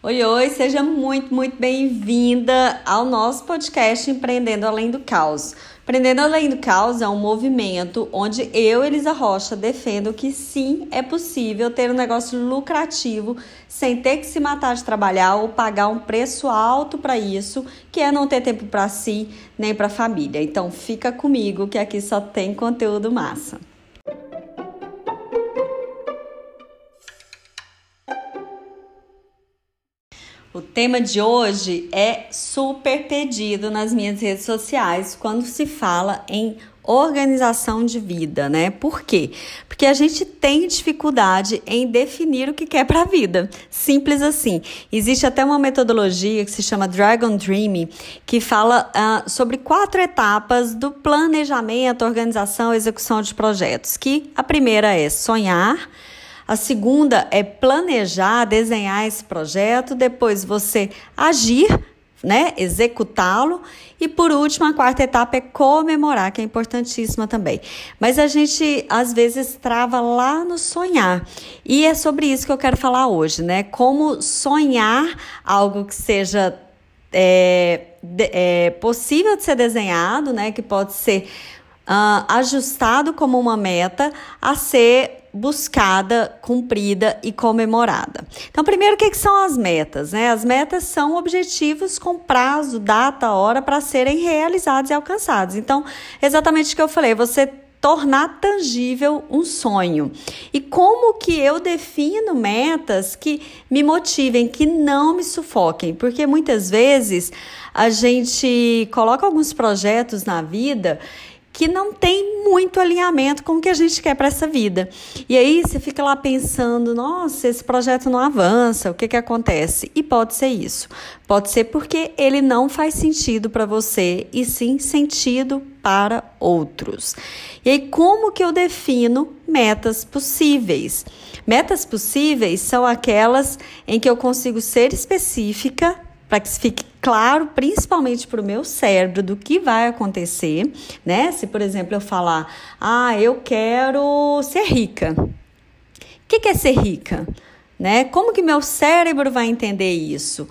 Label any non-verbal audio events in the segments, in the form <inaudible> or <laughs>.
Oi, oi, seja muito, muito bem-vinda ao nosso podcast Empreendendo Além do Caos. Empreendendo Além do Caos é um movimento onde eu, Elisa Rocha, defendo que sim, é possível ter um negócio lucrativo sem ter que se matar de trabalhar ou pagar um preço alto para isso, que é não ter tempo para si nem para a família. Então fica comigo que aqui só tem conteúdo massa. Tema de hoje é super pedido nas minhas redes sociais quando se fala em organização de vida, né? Por quê? Porque a gente tem dificuldade em definir o que quer para a vida. Simples assim. Existe até uma metodologia que se chama Dragon Dreaming, que fala uh, sobre quatro etapas do planejamento, organização execução de projetos. Que a primeira é sonhar. A segunda é planejar, desenhar esse projeto, depois você agir, né, executá-lo e por último a quarta etapa é comemorar, que é importantíssima também. Mas a gente às vezes trava lá no sonhar. E é sobre isso que eu quero falar hoje, né? Como sonhar algo que seja é, é, possível de ser desenhado, né? Que pode ser uh, ajustado como uma meta a ser buscada, cumprida e comemorada. Então, primeiro, o que, são as metas? Né? As metas são objetivos com prazo, data, hora para serem realizados e alcançados. Então, exatamente o que eu falei, você tornar tangível um sonho. E como que eu defino metas que me motivem, que não me sufoquem? Porque muitas vezes a gente coloca alguns projetos na vida que não tem muito alinhamento com o que a gente quer para essa vida. E aí você fica lá pensando, nossa, esse projeto não avança, o que que acontece? E pode ser isso. Pode ser porque ele não faz sentido para você e sim sentido para outros. E aí como que eu defino metas possíveis? Metas possíveis são aquelas em que eu consigo ser específica para que fique claro, principalmente para o meu cérebro, do que vai acontecer, né? Se, por exemplo, eu falar, ah, eu quero ser rica. O que, que é ser rica? Né? Como que meu cérebro vai entender isso?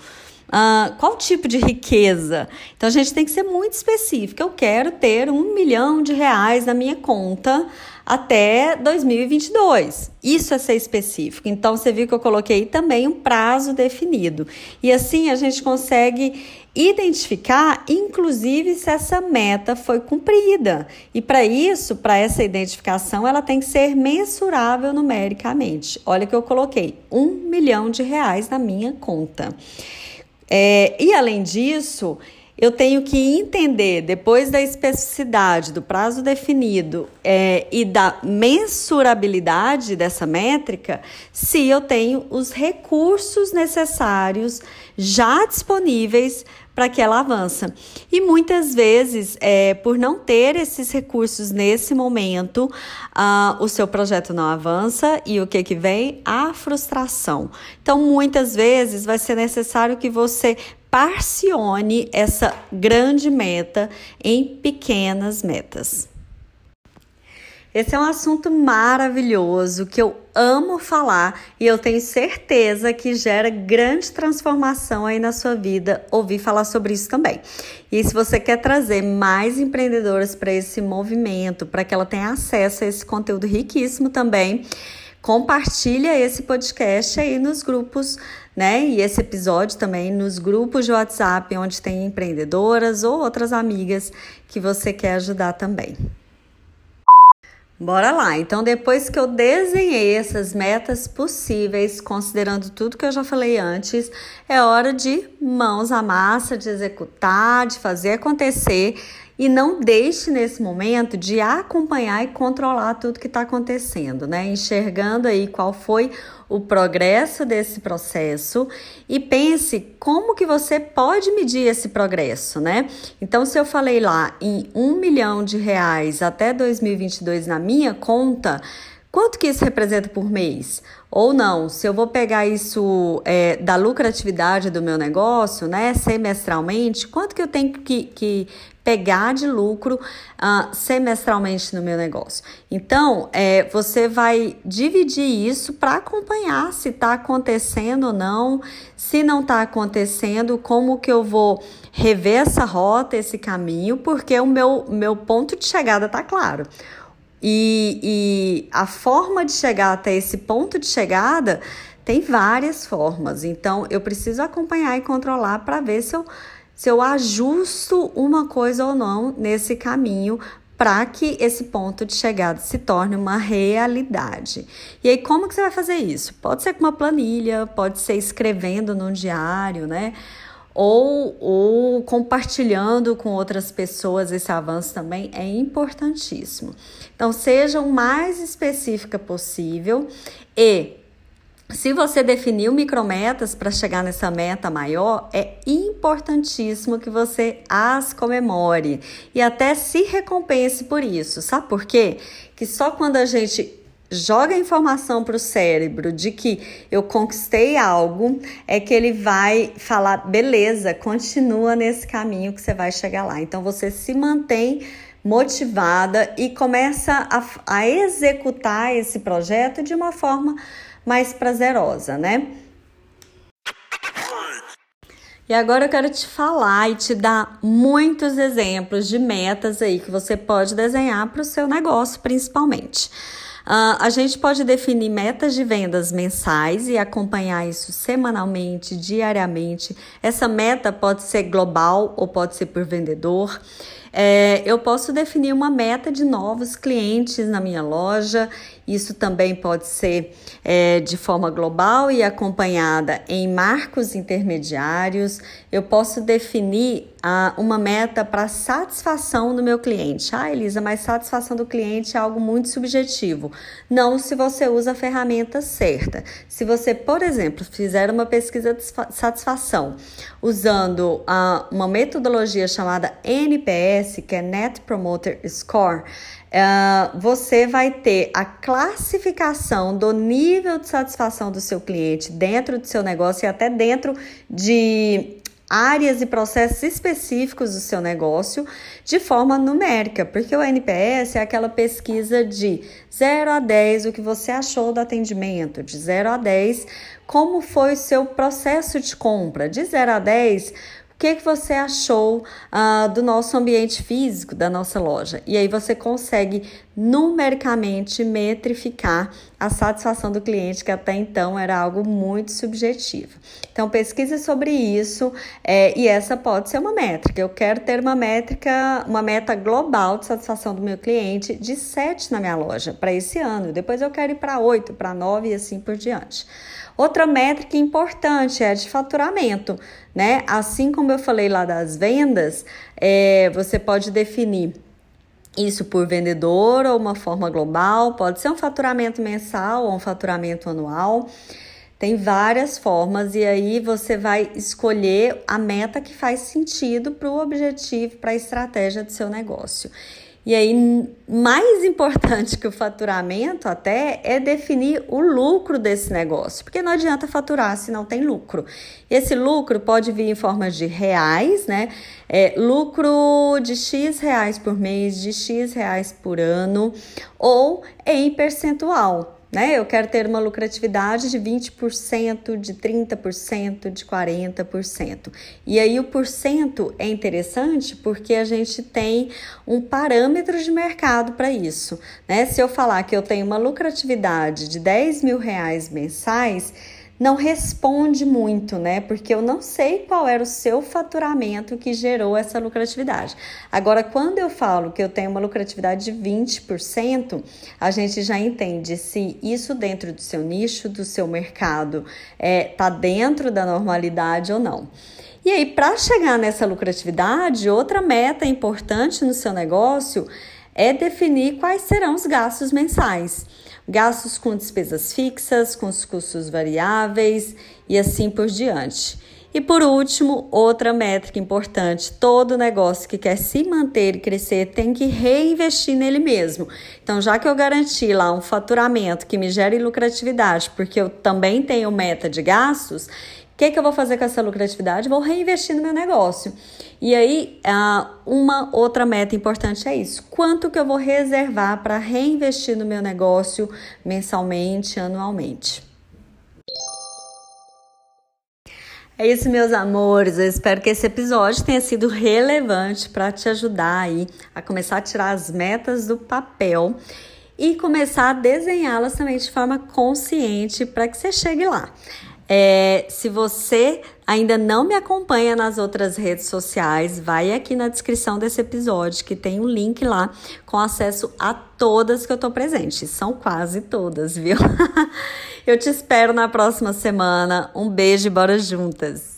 Uh, qual tipo de riqueza? Então a gente tem que ser muito específico. Eu quero ter um milhão de reais na minha conta até 2022. Isso é ser específico. Então você viu que eu coloquei também um prazo definido. E assim a gente consegue identificar, inclusive, se essa meta foi cumprida. E para isso, para essa identificação, ela tem que ser mensurável numericamente. Olha que eu coloquei um milhão de reais na minha conta. É, e além disso, eu tenho que entender, depois da especificidade, do prazo definido é, e da mensurabilidade dessa métrica, se eu tenho os recursos necessários já disponíveis para que ela avança. E muitas vezes, é, por não ter esses recursos nesse momento, o seu projeto não avança e o que, que vem? A frustração. Então, muitas vezes vai ser necessário que você parcione essa grande meta em pequenas metas. Esse é um assunto maravilhoso que eu amo falar e eu tenho certeza que gera grande transformação aí na sua vida ouvir falar sobre isso também. E se você quer trazer mais empreendedoras para esse movimento, para que ela tenha acesso a esse conteúdo riquíssimo também, compartilha esse podcast aí nos grupos, né? E esse episódio também nos grupos de WhatsApp onde tem empreendedoras ou outras amigas que você quer ajudar também. Bora lá. Então, depois que eu desenhei essas metas possíveis, considerando tudo que eu já falei antes, é hora de mãos à massa, de executar, de fazer acontecer e não deixe nesse momento de acompanhar e controlar tudo que está acontecendo, né? Enxergando aí qual foi o progresso desse processo e pense como que você pode medir esse progresso, né? Então, se eu falei lá em um milhão de reais até 2022 na minha conta, Quanto que isso representa por mês? Ou não, se eu vou pegar isso é, da lucratividade do meu negócio, né, semestralmente, quanto que eu tenho que, que pegar de lucro uh, semestralmente no meu negócio? Então, é, você vai dividir isso para acompanhar se está acontecendo ou não, se não está acontecendo, como que eu vou rever essa rota, esse caminho, porque o meu, meu ponto de chegada está claro. E, e a forma de chegar até esse ponto de chegada tem várias formas. Então, eu preciso acompanhar e controlar para ver se eu, se eu ajusto uma coisa ou não nesse caminho para que esse ponto de chegada se torne uma realidade. E aí, como que você vai fazer isso? Pode ser com uma planilha, pode ser escrevendo num diário, né? Ou, ou compartilhando com outras pessoas esse avanço também é importantíssimo. Então, seja o mais específica possível e se você definiu micrometas para chegar nessa meta maior, é importantíssimo que você as comemore e até se recompense por isso. Sabe por quê? Que só quando a gente joga a informação para o cérebro de que eu conquistei algo, é que ele vai falar: beleza, continua nesse caminho que você vai chegar lá. Então você se mantém motivada e começa a, a executar esse projeto de uma forma mais prazerosa, né? E agora eu quero te falar e te dar muitos exemplos de metas aí que você pode desenhar para o seu negócio, principalmente. Uh, a gente pode definir metas de vendas mensais e acompanhar isso semanalmente, diariamente. Essa meta pode ser global ou pode ser por vendedor. É, eu posso definir uma meta de novos clientes na minha loja isso também pode ser é, de forma global e acompanhada em marcos intermediários. Eu posso definir ah, uma meta para satisfação do meu cliente. Ah, Elisa, mas satisfação do cliente é algo muito subjetivo. Não se você usa a ferramenta certa. Se você, por exemplo, fizer uma pesquisa de satisfação usando ah, uma metodologia chamada NPS, que é Net Promoter Score, Uh, você vai ter a classificação do nível de satisfação do seu cliente dentro do seu negócio e até dentro de áreas e processos específicos do seu negócio de forma numérica, porque o NPS é aquela pesquisa de 0 a 10 o que você achou do atendimento, de 0 a 10 como foi o seu processo de compra, de 0 a 10 o que, que você achou uh, do nosso ambiente físico da nossa loja? E aí você consegue numericamente metrificar a satisfação do cliente, que até então era algo muito subjetivo. Então, pesquise sobre isso é, e essa pode ser uma métrica. Eu quero ter uma métrica, uma meta global de satisfação do meu cliente de 7 na minha loja para esse ano. Depois eu quero ir para 8, para 9 e assim por diante. Outra métrica importante é a de faturamento, né? Assim como eu falei lá das vendas, é, você pode definir isso por vendedor ou uma forma global, pode ser um faturamento mensal ou um faturamento anual. Tem várias formas e aí você vai escolher a meta que faz sentido para o objetivo, para a estratégia do seu negócio. E aí, mais importante que o faturamento até é definir o lucro desse negócio, porque não adianta faturar se não tem lucro. Esse lucro pode vir em forma de reais, né? É, lucro de X reais por mês, de X reais por ano, ou em percentual né? Eu quero ter uma lucratividade de 20%, de 30%, de 40%. E aí o porcento é interessante porque a gente tem um parâmetro de mercado para isso, né? Se eu falar que eu tenho uma lucratividade de 10 mil reais mensais, não responde muito, né? Porque eu não sei qual era o seu faturamento que gerou essa lucratividade. Agora, quando eu falo que eu tenho uma lucratividade de 20%, a gente já entende se isso dentro do seu nicho, do seu mercado, é, tá dentro da normalidade ou não. E aí, para chegar nessa lucratividade, outra meta importante no seu negócio é definir quais serão os gastos mensais gastos com despesas fixas, com os custos variáveis e assim por diante. E por último, outra métrica importante: todo negócio que quer se manter e crescer tem que reinvestir nele mesmo. Então, já que eu garanti lá um faturamento que me gere lucratividade, porque eu também tenho meta de gastos, que, que eu vou fazer com essa lucratividade? Vou reinvestir no meu negócio. E aí, uma outra meta importante é isso: quanto que eu vou reservar para reinvestir no meu negócio mensalmente, anualmente? É isso, meus amores. Eu espero que esse episódio tenha sido relevante para te ajudar aí a começar a tirar as metas do papel e começar a desenhá-las também de forma consciente para que você chegue lá. É, se você ainda não me acompanha nas outras redes sociais, vai aqui na descrição desse episódio que tem um link lá com acesso a todas que eu tô presente. São quase todas, viu? <laughs> eu te espero na próxima semana. Um beijo e bora juntas!